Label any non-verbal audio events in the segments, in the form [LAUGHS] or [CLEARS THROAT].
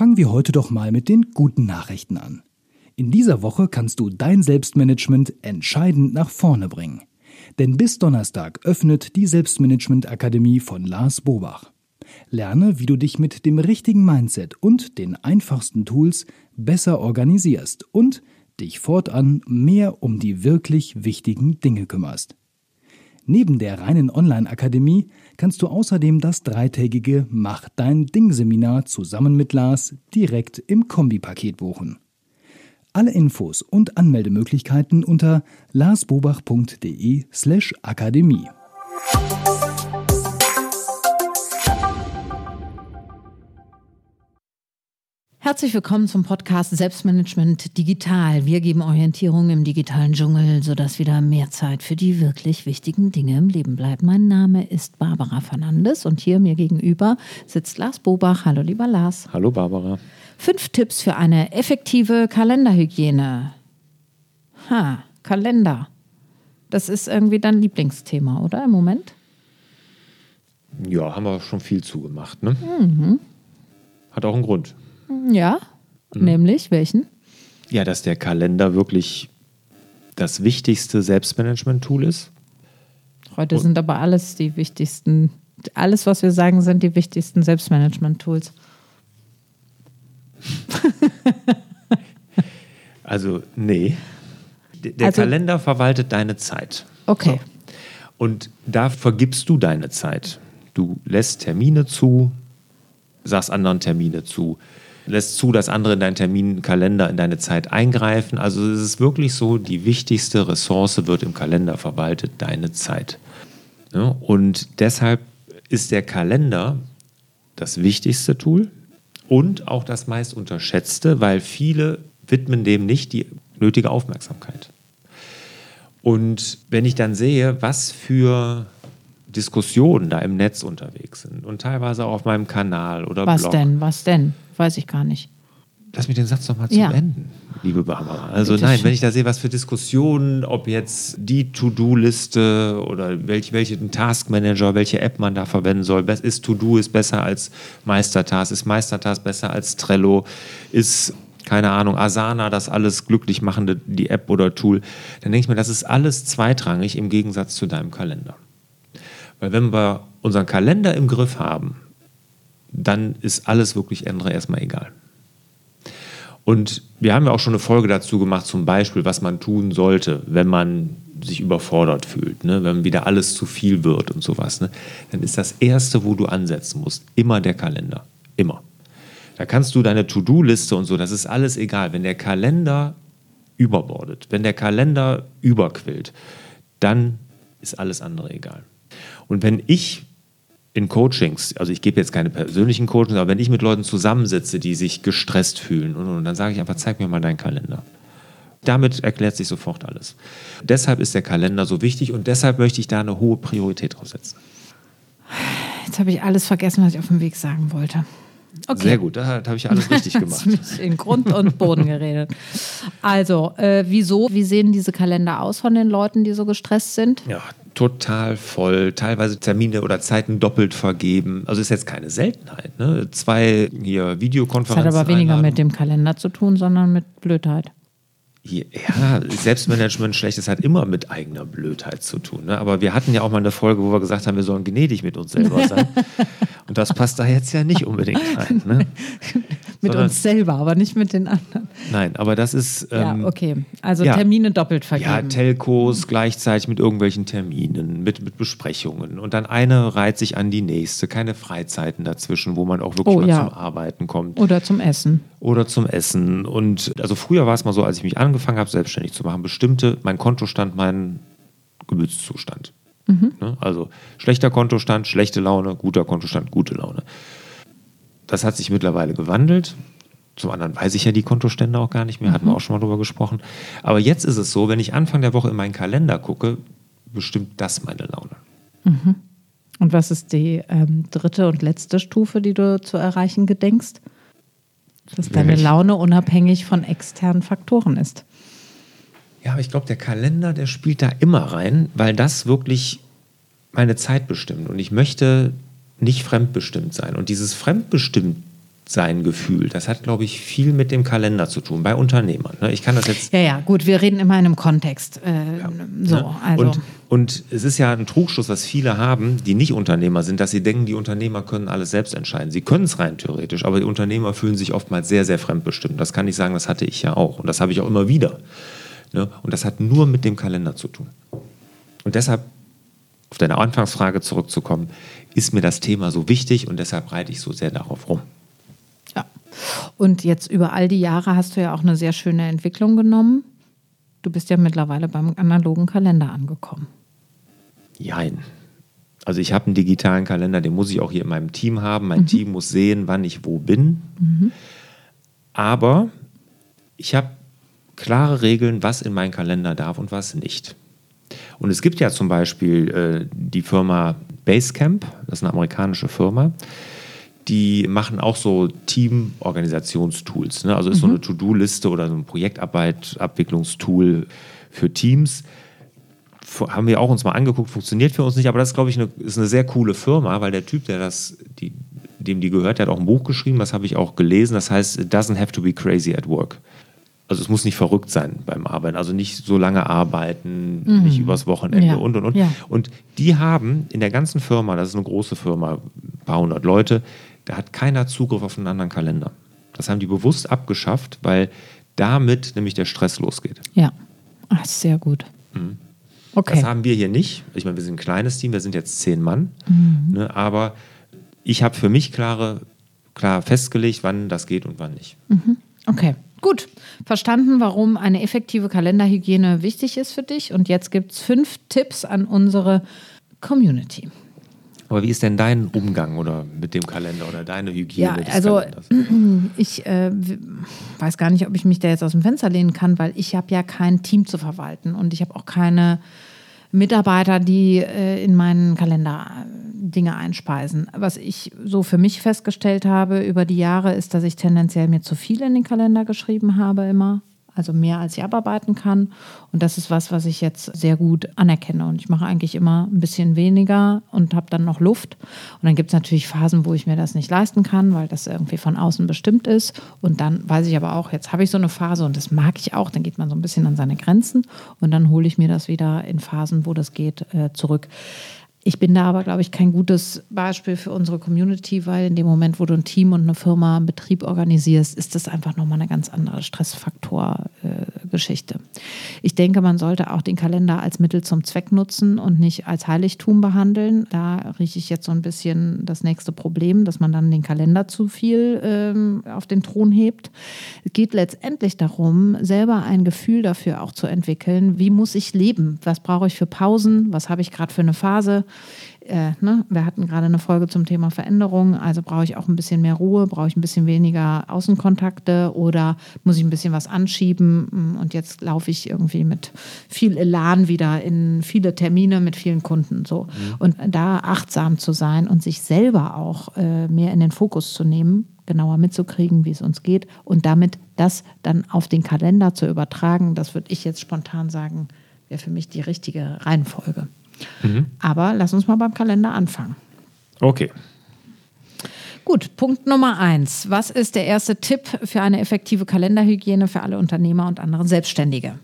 Fangen wir heute doch mal mit den guten Nachrichten an. In dieser Woche kannst du dein Selbstmanagement entscheidend nach vorne bringen. Denn bis Donnerstag öffnet die Selbstmanagement Akademie von Lars Bobach. Lerne, wie du dich mit dem richtigen Mindset und den einfachsten Tools besser organisierst und dich fortan mehr um die wirklich wichtigen Dinge kümmerst. Neben der reinen Online-Akademie kannst du außerdem das dreitägige Mach dein Ding-Seminar zusammen mit Lars direkt im Kombipaket buchen. Alle Infos und Anmeldemöglichkeiten unter larsbobach.de Herzlich willkommen zum Podcast Selbstmanagement Digital. Wir geben Orientierung im digitalen Dschungel, sodass wieder mehr Zeit für die wirklich wichtigen Dinge im Leben bleibt. Mein Name ist Barbara Fernandes und hier mir gegenüber sitzt Lars Bobach. Hallo, lieber Lars. Hallo, Barbara. Fünf Tipps für eine effektive Kalenderhygiene. Ha, Kalender. Das ist irgendwie dein Lieblingsthema, oder im Moment? Ja, haben wir schon viel zugemacht, ne? Mhm. Hat auch einen Grund. Ja, mhm. nämlich welchen? Ja, dass der Kalender wirklich das wichtigste Selbstmanagement-Tool ist. Heute Und sind aber alles die wichtigsten, alles, was wir sagen, sind die wichtigsten Selbstmanagement-Tools. [LAUGHS] also, nee. Der also, Kalender verwaltet deine Zeit. Okay. So. Und da vergibst du deine Zeit. Du lässt Termine zu, sagst anderen Termine zu lässt zu, dass andere in deinen Terminkalender, in deine Zeit eingreifen. Also es ist wirklich so, die wichtigste Ressource wird im Kalender verwaltet, deine Zeit. Und deshalb ist der Kalender das wichtigste Tool und auch das meist unterschätzte, weil viele widmen dem nicht die nötige Aufmerksamkeit. Und wenn ich dann sehe, was für Diskussionen da im Netz unterwegs sind und teilweise auch auf meinem Kanal oder was Blog. Was denn? Was denn? weiß ich gar nicht. Lass mich den Satz noch mal zu ja. Enden, liebe Barbara. Also Bitte nein, schön. wenn ich da sehe, was für Diskussionen, ob jetzt die To-Do-Liste oder welch, welchen Taskmanager, welche App man da verwenden soll, ist To-Do ist besser als Meistertask, ist Meistertask besser als Trello, ist keine Ahnung, Asana, das alles glücklich machende, die App oder Tool, dann denke ich mir, das ist alles zweitrangig im Gegensatz zu deinem Kalender. Weil wenn wir unseren Kalender im Griff haben, dann ist alles wirklich andere erstmal egal. Und wir haben ja auch schon eine Folge dazu gemacht, zum Beispiel, was man tun sollte, wenn man sich überfordert fühlt, ne? wenn wieder alles zu viel wird und sowas. Ne? Dann ist das Erste, wo du ansetzen musst, immer der Kalender. Immer. Da kannst du deine To-Do-Liste und so, das ist alles egal. Wenn der Kalender überbordet, wenn der Kalender überquillt, dann ist alles andere egal. Und wenn ich in Coachings, also ich gebe jetzt keine persönlichen Coachings, aber wenn ich mit Leuten zusammensitze, die sich gestresst fühlen, und, und dann sage ich einfach, zeig mir mal deinen Kalender. Damit erklärt sich sofort alles. Deshalb ist der Kalender so wichtig und deshalb möchte ich da eine hohe Priorität drauf setzen. Jetzt habe ich alles vergessen, was ich auf dem Weg sagen wollte. Okay. Sehr gut, da habe ich alles [LAUGHS] richtig gemacht. in Grund und Boden geredet. Also, äh, wieso? Wie sehen diese Kalender aus von den Leuten, die so gestresst sind? Ja, total voll, teilweise Termine oder Zeiten doppelt vergeben. Also ist jetzt keine Seltenheit. Ne? Zwei hier Videokonferenzen. Das hat aber weniger mit dem Kalender zu tun, sondern mit Blödheit. Ja, Selbstmanagement Schlechtes hat immer mit eigener Blödheit zu tun. Ne? Aber wir hatten ja auch mal eine Folge, wo wir gesagt haben, wir sollen gnädig mit uns selber sein. [LAUGHS] Und das passt da jetzt ja nicht unbedingt rein. Ne? [LAUGHS] mit Sondern, uns selber, aber nicht mit den anderen. Nein, aber das ist. Ähm, ja, okay. Also ja, Termine doppelt vergeben. Ja, Telcos gleichzeitig mit irgendwelchen Terminen, mit, mit Besprechungen. Und dann eine reiht sich an die nächste. Keine Freizeiten dazwischen, wo man auch wirklich oh, mal ja. zum Arbeiten kommt. Oder zum Essen. Oder zum Essen. Und also früher war es mal so, als ich mich angefangen habe, selbstständig zu machen, bestimmte mein Kontostand, mein Gemütszustand. Mhm. Ne? Also schlechter Kontostand, schlechte Laune, guter Kontostand, gute Laune. Das hat sich mittlerweile gewandelt. Zum anderen weiß ich ja die Kontostände auch gar nicht mehr, mhm. hatten wir auch schon mal drüber gesprochen. Aber jetzt ist es so, wenn ich Anfang der Woche in meinen Kalender gucke, bestimmt das meine Laune. Mhm. Und was ist die ähm, dritte und letzte Stufe, die du zu erreichen gedenkst? Dass deine Laune unabhängig von externen Faktoren ist. Ja, aber ich glaube, der Kalender, der spielt da immer rein, weil das wirklich meine Zeit bestimmt. Und ich möchte nicht fremdbestimmt sein. Und dieses fremdbestimmt sein Gefühl, das hat, glaube ich, viel mit dem Kalender zu tun, bei Unternehmern. Ne? Ich kann das jetzt. Ja, ja, gut, wir reden immer in einem Kontext. Äh, ja, so, ne? also. Und, und es ist ja ein Trugschluss, was viele haben, die nicht Unternehmer sind, dass sie denken, die Unternehmer können alles selbst entscheiden. Sie können es rein theoretisch, aber die Unternehmer fühlen sich oftmals sehr, sehr fremdbestimmt. Das kann ich sagen, das hatte ich ja auch. Und das habe ich auch immer wieder. Ne? Und das hat nur mit dem Kalender zu tun. Und deshalb, auf deine Anfangsfrage zurückzukommen, ist mir das Thema so wichtig und deshalb reite ich so sehr darauf rum. Und jetzt über all die Jahre hast du ja auch eine sehr schöne Entwicklung genommen. Du bist ja mittlerweile beim analogen Kalender angekommen. Jein. Also ich habe einen digitalen Kalender, den muss ich auch hier in meinem Team haben. Mein mhm. Team muss sehen, wann ich wo bin. Mhm. Aber ich habe klare Regeln, was in meinen Kalender darf und was nicht. Und es gibt ja zum Beispiel äh, die Firma Basecamp, das ist eine amerikanische Firma, die machen auch so Team-Organisationstools. Ne? Also ist mhm. so eine To-Do-Liste oder so ein Projektarbeit-Abwicklungstool für Teams. Haben wir auch uns mal angeguckt, funktioniert für uns nicht, aber das glaube ich eine, ist eine sehr coole Firma, weil der Typ, der das, die, dem die gehört, der hat auch ein Buch geschrieben, das habe ich auch gelesen, das heißt It doesn't have to be crazy at work. Also es muss nicht verrückt sein beim Arbeiten, also nicht so lange arbeiten, mhm. nicht übers Wochenende ja. und und und. Ja. Und die haben in der ganzen Firma, das ist eine große Firma, ein paar hundert Leute, da hat keiner Zugriff auf einen anderen Kalender. Das haben die bewusst abgeschafft, weil damit nämlich der Stress losgeht. Ja, Ach, sehr gut. Mhm. Okay. Das haben wir hier nicht. Ich meine, wir sind ein kleines Team, wir sind jetzt zehn Mann. Mhm. Ne, aber ich habe für mich klare, klar festgelegt, wann das geht und wann nicht. Mhm. Okay. Gut, verstanden, warum eine effektive Kalenderhygiene wichtig ist für dich. Und jetzt gibt es fünf Tipps an unsere Community. Aber wie ist denn dein Umgang oder mit dem Kalender oder deine Hygiene? Ja, also [CLEARS THROAT] ich äh, weiß gar nicht, ob ich mich da jetzt aus dem Fenster lehnen kann, weil ich habe ja kein Team zu verwalten und ich habe auch keine Mitarbeiter, die äh, in meinen Kalender äh, Dinge einspeisen. Was ich so für mich festgestellt habe über die Jahre, ist, dass ich tendenziell mir zu viel in den Kalender geschrieben habe immer also mehr als ich abarbeiten kann. Und das ist was, was ich jetzt sehr gut anerkenne. Und ich mache eigentlich immer ein bisschen weniger und habe dann noch Luft. Und dann gibt es natürlich Phasen, wo ich mir das nicht leisten kann, weil das irgendwie von außen bestimmt ist. Und dann weiß ich aber auch, jetzt habe ich so eine Phase und das mag ich auch. Dann geht man so ein bisschen an seine Grenzen und dann hole ich mir das wieder in Phasen, wo das geht, äh, zurück. Ich bin da aber, glaube ich, kein gutes Beispiel für unsere Community, weil in dem Moment, wo du ein Team und eine Firma, einen Betrieb organisierst, ist das einfach nochmal eine ganz andere Stressfaktor-Geschichte. Äh, ich denke, man sollte auch den Kalender als Mittel zum Zweck nutzen und nicht als Heiligtum behandeln. Da rieche ich jetzt so ein bisschen das nächste Problem, dass man dann den Kalender zu viel ähm, auf den Thron hebt. Es geht letztendlich darum, selber ein Gefühl dafür auch zu entwickeln, wie muss ich leben? Was brauche ich für Pausen? Was habe ich gerade für eine Phase? Äh, ne? Wir hatten gerade eine Folge zum Thema Veränderung, also brauche ich auch ein bisschen mehr Ruhe, brauche ich ein bisschen weniger Außenkontakte oder muss ich ein bisschen was anschieben mm, und jetzt laufe ich irgendwie mit viel Elan wieder in viele Termine mit vielen Kunden so. Mhm. Und da achtsam zu sein und sich selber auch äh, mehr in den Fokus zu nehmen, genauer mitzukriegen, wie es uns geht und damit das dann auf den Kalender zu übertragen, das würde ich jetzt spontan sagen, wäre für mich die richtige Reihenfolge. Mhm. Aber lass uns mal beim Kalender anfangen. Okay. Gut, Punkt Nummer eins. Was ist der erste Tipp für eine effektive Kalenderhygiene für alle Unternehmer und andere Selbstständige?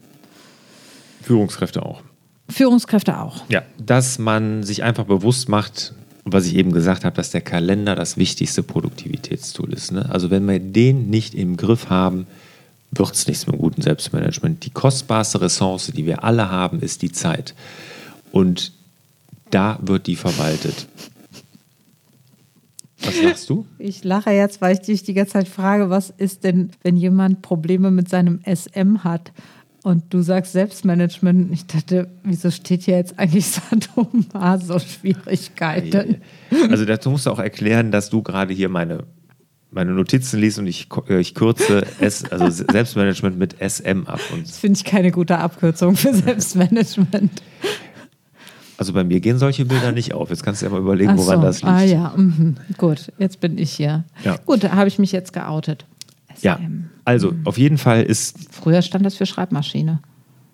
Führungskräfte auch. Führungskräfte auch. Ja, dass man sich einfach bewusst macht, was ich eben gesagt habe, dass der Kalender das wichtigste Produktivitätstool ist. Ne? Also wenn wir den nicht im Griff haben, wird es nichts mit gutem Selbstmanagement. Die kostbarste Ressource, die wir alle haben, ist die Zeit. Und da wird die verwaltet. Was lachst du? Ich lache jetzt, weil ich dich die ganze Zeit frage, was ist denn, wenn jemand Probleme mit seinem SM hat? Und du sagst Selbstmanagement. Ich dachte, wieso steht hier jetzt eigentlich [LAUGHS] Sadomaso Schwierigkeiten? Also dazu musst du auch erklären, dass du gerade hier meine, meine Notizen liest und ich, ich kürze S, also Selbstmanagement mit SM ab. Und das finde ich keine gute Abkürzung für Selbstmanagement. Also bei mir gehen solche Bilder nicht auf. Jetzt kannst du ja mal überlegen, woran so. das liegt. Ah ja, mhm. gut, jetzt bin ich hier. Ja. Gut, da habe ich mich jetzt geoutet. SM. Ja, also mhm. auf jeden Fall ist... Früher stand das für Schreibmaschine.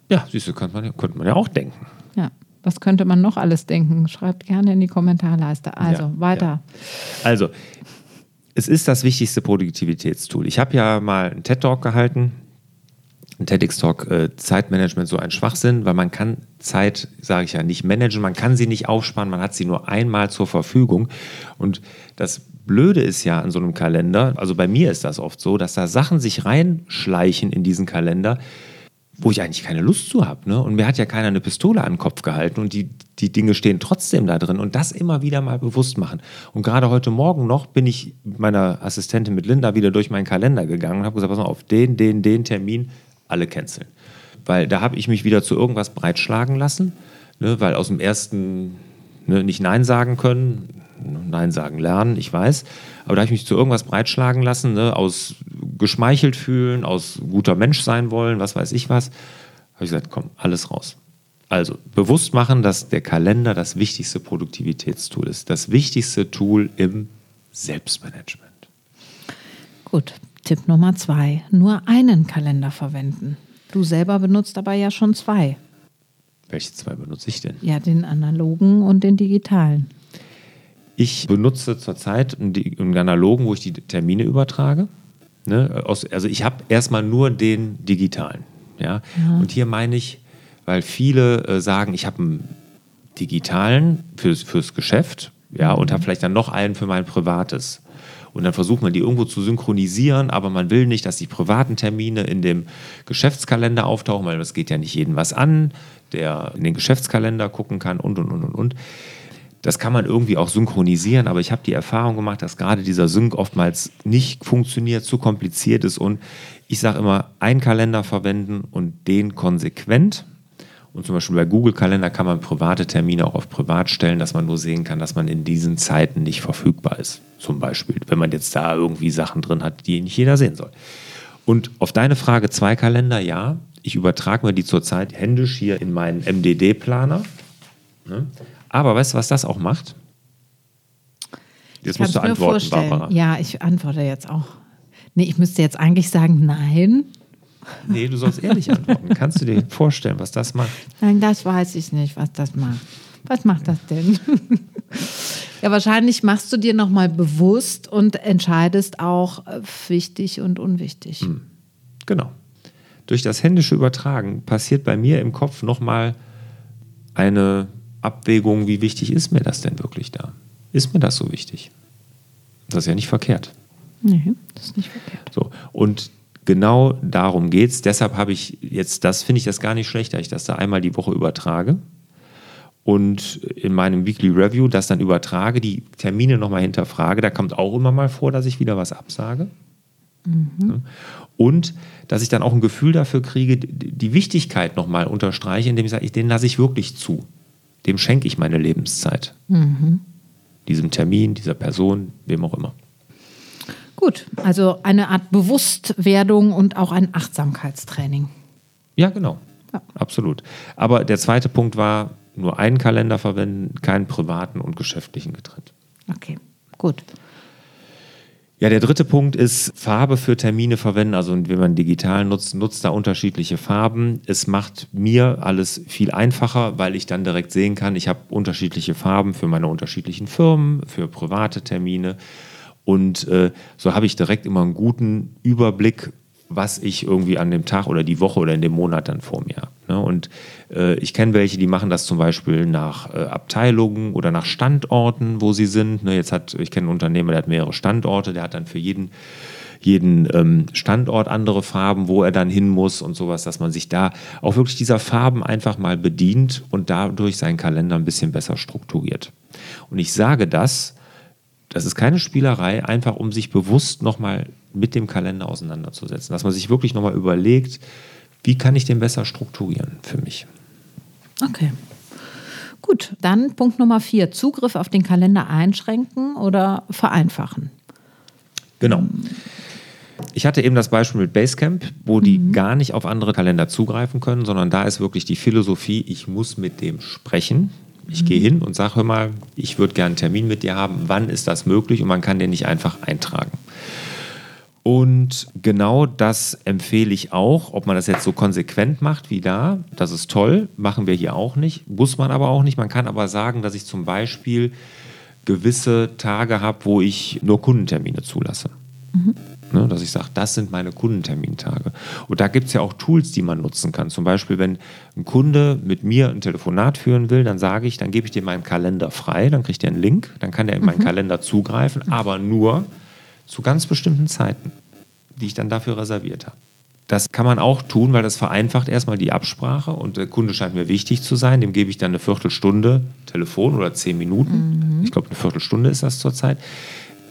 Ja, siehst du, könnte man, könnte man ja auch denken. Ja, was könnte man noch alles denken? Schreibt gerne in die Kommentarleiste. Also, ja, weiter. Ja. Also, es ist das wichtigste Produktivitätstool. Ich habe ja mal einen TED-Talk gehalten, ein TEDx-Talk, äh, Zeitmanagement so ein Schwachsinn, weil man kann Zeit, sage ich ja, nicht managen, man kann sie nicht aufsparen, man hat sie nur einmal zur Verfügung. Und das Blöde ist ja an so einem Kalender, also bei mir ist das oft so, dass da Sachen sich reinschleichen in diesen Kalender, wo ich eigentlich keine Lust zu habe. Ne? Und mir hat ja keiner eine Pistole an den Kopf gehalten und die, die Dinge stehen trotzdem da drin. Und das immer wieder mal bewusst machen. Und gerade heute Morgen noch bin ich meiner Assistentin mit Linda wieder durch meinen Kalender gegangen und habe gesagt, pass mal auf, den, den, den Termin alle canceln. Weil da habe ich mich wieder zu irgendwas breitschlagen lassen, ne? weil aus dem ersten ne, nicht Nein sagen können, Nein sagen lernen, ich weiß. Aber da habe ich mich zu irgendwas breitschlagen lassen, ne, aus geschmeichelt fühlen, aus guter Mensch sein wollen, was weiß ich was. Habe ich gesagt, komm, alles raus. Also bewusst machen, dass der Kalender das wichtigste Produktivitätstool ist. Das wichtigste Tool im Selbstmanagement. Gut, Tipp Nummer zwei. Nur einen Kalender verwenden. Du selber benutzt aber ja schon zwei. Welche zwei benutze ich denn? Ja, den analogen und den digitalen. Ich benutze zurzeit einen analogen, wo ich die Termine übertrage. Ne? also ich habe erstmal nur den digitalen. Ja? ja? Und hier meine ich, weil viele äh, sagen, ich habe einen digitalen fürs, fürs Geschäft ja, und habe vielleicht dann noch einen für mein privates. Und dann versucht man die irgendwo zu synchronisieren, aber man will nicht, dass die privaten Termine in dem Geschäftskalender auftauchen, weil das geht ja nicht jedem was an, der in den Geschäftskalender gucken kann und und und und und. Das kann man irgendwie auch synchronisieren, aber ich habe die Erfahrung gemacht, dass gerade dieser Sync oftmals nicht funktioniert, zu kompliziert ist und ich sage immer, einen Kalender verwenden und den konsequent. Und zum Beispiel bei Google Kalender kann man private Termine auch auf privat stellen, dass man nur sehen kann, dass man in diesen Zeiten nicht verfügbar ist. Zum Beispiel, wenn man jetzt da irgendwie Sachen drin hat, die nicht jeder sehen soll. Und auf deine Frage, zwei Kalender, ja. Ich übertrage mir die zurzeit händisch hier in meinen MDD-Planer. Ne? Aber weißt du, was das auch macht? Jetzt musst du antworten, Barbara. Ja, ich antworte jetzt auch. Nee, ich müsste jetzt eigentlich sagen, nein. Nee, du sollst ehrlich antworten. Kannst du dir vorstellen, was das macht? Nein, das weiß ich nicht, was das macht. Was macht das denn? [LAUGHS] ja, wahrscheinlich machst du dir nochmal bewusst und entscheidest auch äh, wichtig und unwichtig. Hm. Genau. Durch das händische Übertragen passiert bei mir im Kopf nochmal eine Abwägung, wie wichtig ist mir das denn wirklich da? Ist mir das so wichtig? Das ist ja nicht verkehrt. Nee, das ist nicht verkehrt. So, und genau darum geht es. Deshalb habe ich jetzt, das finde ich das gar nicht schlecht, dass ich das da einmal die Woche übertrage und in meinem Weekly Review das dann übertrage, die Termine nochmal hinterfrage. Da kommt auch immer mal vor, dass ich wieder was absage. Mhm. Und dass ich dann auch ein Gefühl dafür kriege, die Wichtigkeit nochmal unterstreiche, indem ich sage, den lasse ich wirklich zu dem schenke ich meine Lebenszeit. Mhm. Diesem Termin, dieser Person, wem auch immer. Gut, also eine Art Bewusstwerdung und auch ein Achtsamkeitstraining. Ja, genau. Ja. Absolut. Aber der zweite Punkt war, nur einen Kalender verwenden, keinen privaten und geschäftlichen getrennt. Okay, gut. Ja, der dritte Punkt ist Farbe für Termine verwenden. Also wenn man digital nutzt, nutzt da unterschiedliche Farben. Es macht mir alles viel einfacher, weil ich dann direkt sehen kann, ich habe unterschiedliche Farben für meine unterschiedlichen Firmen, für private Termine. Und äh, so habe ich direkt immer einen guten Überblick, was ich irgendwie an dem Tag oder die Woche oder in dem Monat dann vor mir habe. Ne? Und äh, ich kenne welche, die machen das zum Beispiel nach äh, Abteilungen oder nach Standorten, wo sie sind. Ne? Jetzt hat, ich kenne einen Unternehmer, der hat mehrere Standorte, der hat dann für jeden jeden ähm, Standort andere Farben, wo er dann hin muss und sowas, dass man sich da auch wirklich dieser Farben einfach mal bedient und dadurch seinen Kalender ein bisschen besser strukturiert. Und ich sage das, das ist keine Spielerei, einfach um sich bewusst nochmal mit dem Kalender auseinanderzusetzen. Dass man sich wirklich nochmal überlegt, wie kann ich den besser strukturieren für mich. Okay. Gut, dann Punkt Nummer vier, Zugriff auf den Kalender einschränken oder vereinfachen. Genau. Ich hatte eben das Beispiel mit Basecamp, wo die mhm. gar nicht auf andere Kalender zugreifen können, sondern da ist wirklich die Philosophie, ich muss mit dem sprechen. Ich gehe hin und sage, hör mal, ich würde gerne einen Termin mit dir haben. Wann ist das möglich? Und man kann den nicht einfach eintragen. Und genau das empfehle ich auch, ob man das jetzt so konsequent macht wie da, das ist toll, machen wir hier auch nicht, muss man aber auch nicht. Man kann aber sagen, dass ich zum Beispiel gewisse Tage habe, wo ich nur Kundentermine zulasse. Mhm. Ne, dass ich sage, das sind meine Kundentermintage. Und da gibt es ja auch Tools, die man nutzen kann. Zum Beispiel, wenn ein Kunde mit mir ein Telefonat führen will, dann sage ich, dann gebe ich dir meinen Kalender frei, dann kriegt er einen Link, dann kann er in meinen mhm. Kalender zugreifen, aber nur zu ganz bestimmten Zeiten, die ich dann dafür reserviert habe. Das kann man auch tun, weil das vereinfacht erstmal die Absprache und der Kunde scheint mir wichtig zu sein. Dem gebe ich dann eine Viertelstunde Telefon oder zehn Minuten. Mhm. Ich glaube, eine Viertelstunde ist das zurzeit.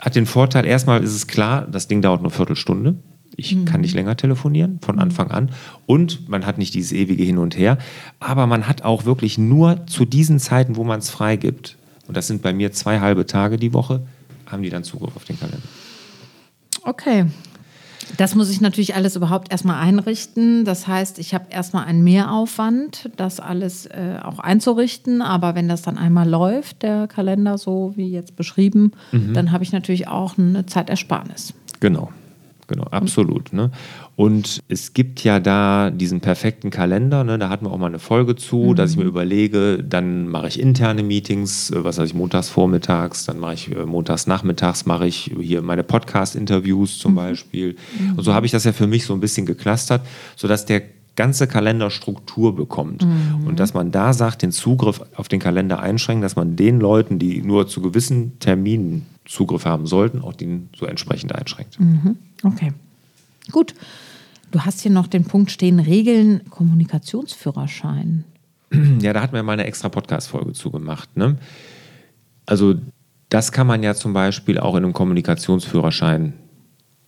Hat den Vorteil, erstmal ist es klar, das Ding dauert nur eine Viertelstunde. Ich mhm. kann nicht länger telefonieren von mhm. Anfang an. Und man hat nicht dieses ewige Hin und Her. Aber man hat auch wirklich nur zu diesen Zeiten, wo man es freigibt, und das sind bei mir zwei halbe Tage die Woche, haben die dann Zugriff auf den Kalender. Okay, das muss ich natürlich alles überhaupt erstmal einrichten. Das heißt, ich habe erstmal einen Mehraufwand, das alles äh, auch einzurichten. Aber wenn das dann einmal läuft, der Kalender so wie jetzt beschrieben, mhm. dann habe ich natürlich auch eine Zeitersparnis. Genau genau, absolut. Ne? Und es gibt ja da diesen perfekten Kalender, ne? da hatten wir auch mal eine Folge zu, mhm. dass ich mir überlege, dann mache ich interne Meetings, äh, was weiß ich, montags vormittags, dann mache ich äh, montags nachmittags, mache ich hier meine Podcast-Interviews zum mhm. Beispiel. Mhm. Und so habe ich das ja für mich so ein bisschen geklustert, sodass der ganze Kalender Struktur bekommt. Mhm. Und dass man da sagt, den Zugriff auf den Kalender einschränken, dass man den Leuten, die nur zu gewissen Terminen Zugriff haben sollten, auch den so entsprechend einschränkt. Mhm. Okay. Gut. Du hast hier noch den Punkt stehen, Regeln, Kommunikationsführerschein. Ja, da hatten wir mal eine extra Podcast-Folge zugemacht. Ne? Also das kann man ja zum Beispiel auch in einem Kommunikationsführerschein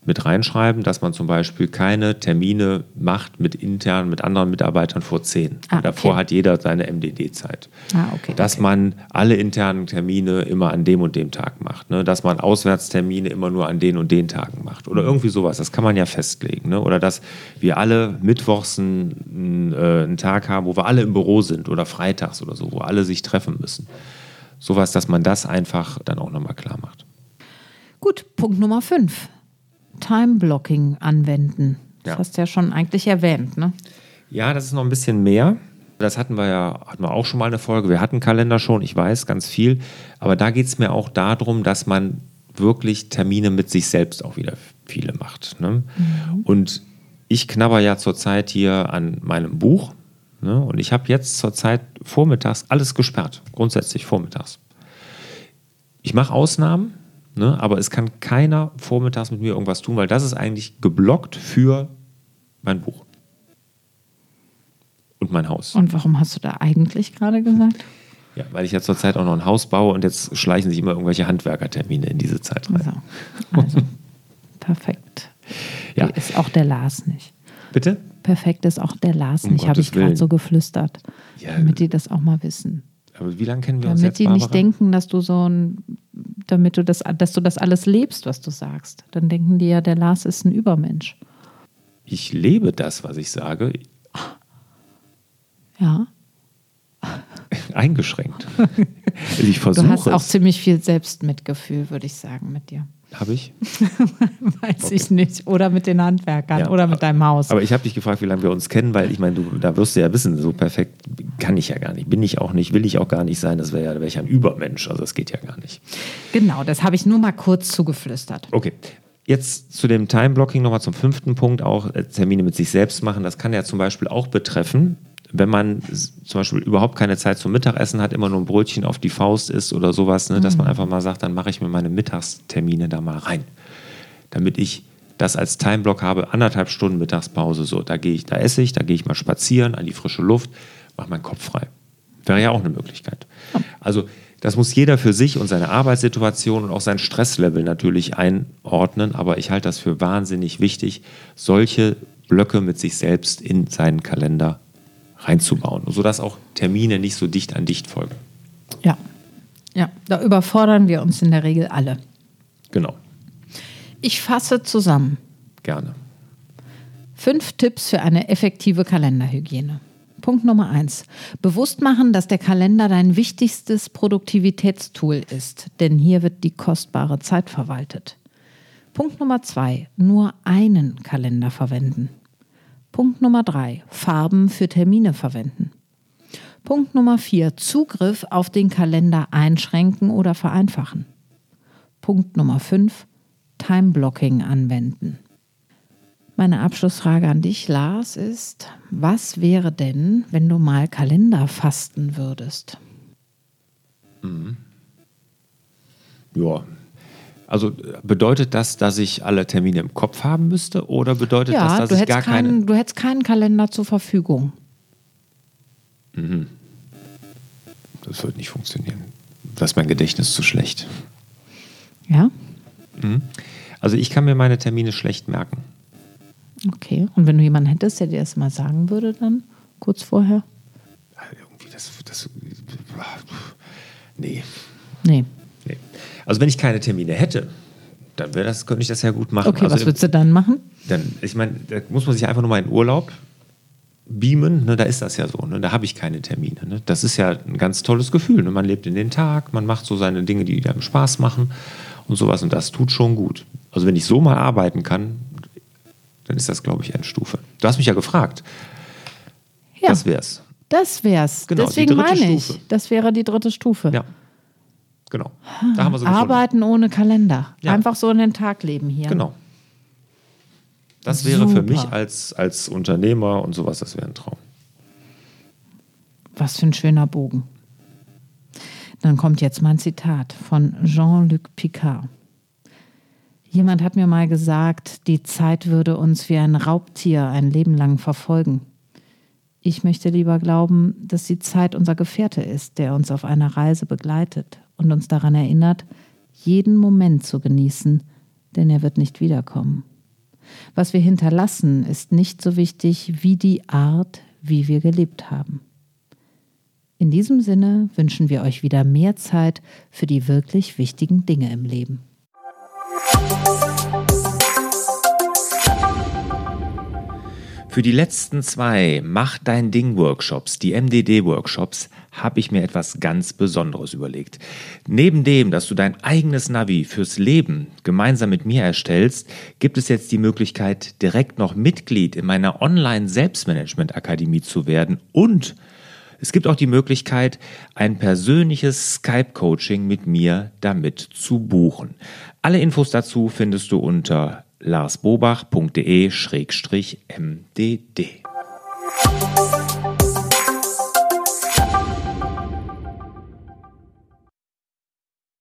mit reinschreiben, dass man zum Beispiel keine Termine macht mit internen, mit anderen Mitarbeitern vor zehn. Ah, okay. Davor hat jeder seine MDD-Zeit. Ah, okay, dass okay. man alle internen Termine immer an dem und dem Tag macht. Ne? Dass man Auswärtstermine immer nur an den und den Tagen macht. Oder irgendwie sowas. Das kann man ja festlegen. Ne? Oder dass wir alle mittwochs einen, äh, einen Tag haben, wo wir alle im Büro sind oder freitags oder so, wo alle sich treffen müssen. Sowas, dass man das einfach dann auch nochmal klar macht. Gut, Punkt Nummer fünf. Time-Blocking anwenden. Das ja. hast du ja schon eigentlich erwähnt, ne? Ja, das ist noch ein bisschen mehr. Das hatten wir ja, hatten wir auch schon mal eine Folge. Wir hatten Kalender schon, ich weiß, ganz viel. Aber da geht es mir auch darum, dass man wirklich Termine mit sich selbst auch wieder viele macht. Ne? Mhm. Und ich knabber ja zurzeit hier an meinem Buch. Ne? Und ich habe jetzt zurzeit vormittags alles gesperrt, grundsätzlich vormittags. Ich mache Ausnahmen, Ne? Aber es kann keiner vormittags mit mir irgendwas tun, weil das ist eigentlich geblockt für mein Buch. Und mein Haus. Und warum hast du da eigentlich gerade gesagt? Ja, weil ich ja zurzeit auch noch ein Haus baue und jetzt schleichen sich immer irgendwelche Handwerkertermine in diese Zeit rein. Also, also perfekt. [LAUGHS] Ja. ist auch der Lars nicht. Bitte? Perfekt ist auch der Lars um nicht, habe ich gerade so geflüstert. Ja. Damit die das auch mal wissen. Aber wie lange kennen wir damit uns jetzt, Damit die nicht denken, dass du so ein, damit du das, dass du das alles lebst, was du sagst. Dann denken die ja, der Lars ist ein Übermensch. Ich lebe das, was ich sage. Ja. [LAUGHS] Eingeschränkt. [LAUGHS] ich versuche Du hast auch ziemlich viel Selbstmitgefühl, würde ich sagen, mit dir. Habe ich? [LAUGHS] Weiß okay. ich nicht. Oder mit den Handwerkern ja, oder mit deinem Haus. Aber ich habe dich gefragt, wie lange wir uns kennen, weil ich meine, du, da wirst du ja wissen, so perfekt kann ich ja gar nicht. Bin ich auch nicht, will ich auch gar nicht sein. Das wäre ja, wär ich ein Übermensch. Also das geht ja gar nicht. Genau, das habe ich nur mal kurz zugeflüstert. Okay. Jetzt zu dem Time-Blocking nochmal zum fünften Punkt, auch äh, Termine mit sich selbst machen. Das kann ja zum Beispiel auch betreffen, wenn man zum Beispiel überhaupt keine Zeit zum Mittagessen hat, immer nur ein Brötchen auf die Faust isst oder sowas, ne, mhm. dass man einfach mal sagt, dann mache ich mir meine Mittagstermine da mal rein. Damit ich das als Timeblock habe, anderthalb Stunden Mittagspause, so, da gehe ich, da esse ich, da gehe ich mal spazieren an die frische Luft, mache meinen Kopf frei. Wäre ja auch eine Möglichkeit. Also das muss jeder für sich und seine Arbeitssituation und auch sein Stresslevel natürlich einordnen, aber ich halte das für wahnsinnig wichtig, solche Blöcke mit sich selbst in seinen Kalender reinzubauen, sodass auch Termine nicht so dicht an dicht folgen. Ja, ja, da überfordern wir uns in der Regel alle. Genau. Ich fasse zusammen. Gerne. Fünf Tipps für eine effektive Kalenderhygiene. Punkt Nummer eins. Bewusst machen, dass der Kalender dein wichtigstes Produktivitätstool ist, denn hier wird die kostbare Zeit verwaltet. Punkt Nummer zwei. Nur einen Kalender verwenden. Punkt Nummer drei. Farben für Termine verwenden. Punkt Nummer vier, Zugriff auf den Kalender einschränken oder vereinfachen. Punkt Nummer fünf, Time-Blocking anwenden. Meine Abschlussfrage an dich, Lars, ist, was wäre denn, wenn du mal Kalender fasten würdest? Mhm. Ja, also bedeutet das, dass ich alle Termine im Kopf haben müsste oder bedeutet ja, das, dass ich gar keinen, keine... Du hättest keinen Kalender zur Verfügung. Mhm. Das wird nicht funktionieren. Da ist mein Gedächtnis zu schlecht. Ja? Mhm. Also ich kann mir meine Termine schlecht merken. Okay. Und wenn du jemanden hättest, der dir das mal sagen würde, dann kurz vorher? Irgendwie das. das nee. Nee. Also wenn ich keine Termine hätte, dann das, könnte ich das ja gut machen. Okay, also, was würdest du dann machen? Dann, ich meine, da muss man sich einfach nur mal in Urlaub beamen, ne, da ist das ja so, ne, da habe ich keine Termine. Ne. Das ist ja ein ganz tolles Gefühl. Ne. Man lebt in den Tag, man macht so seine Dinge, die einem Spaß machen und sowas und das tut schon gut. Also wenn ich so mal arbeiten kann, dann ist das, glaube ich, Endstufe. Du hast mich ja gefragt. Ja. Das wär's. Das wär's. Genau, Deswegen meine ich, Stufe. das wäre die dritte Stufe. Ja. Genau. Da haben wir so Arbeiten gefunden. ohne Kalender. Ja. Einfach so in den Tag leben hier. Genau. Das wäre Super. für mich als, als Unternehmer und sowas, das wäre ein Traum. Was für ein schöner Bogen. Dann kommt jetzt mein Zitat von Jean-Luc Picard. Jemand hat mir mal gesagt, die Zeit würde uns wie ein Raubtier ein Leben lang verfolgen. Ich möchte lieber glauben, dass die Zeit unser Gefährte ist, der uns auf einer Reise begleitet und uns daran erinnert, jeden Moment zu genießen, denn er wird nicht wiederkommen. Was wir hinterlassen, ist nicht so wichtig wie die Art, wie wir gelebt haben. In diesem Sinne wünschen wir euch wieder mehr Zeit für die wirklich wichtigen Dinge im Leben. Für die letzten zwei Mach dein Ding Workshops, die MDD Workshops, habe ich mir etwas ganz Besonderes überlegt. Neben dem, dass du dein eigenes Navi fürs Leben gemeinsam mit mir erstellst, gibt es jetzt die Möglichkeit, direkt noch Mitglied in meiner Online Selbstmanagement Akademie zu werden und es gibt auch die Möglichkeit, ein persönliches Skype-Coaching mit mir damit zu buchen. Alle Infos dazu findest du unter larsbobach.de-mdd.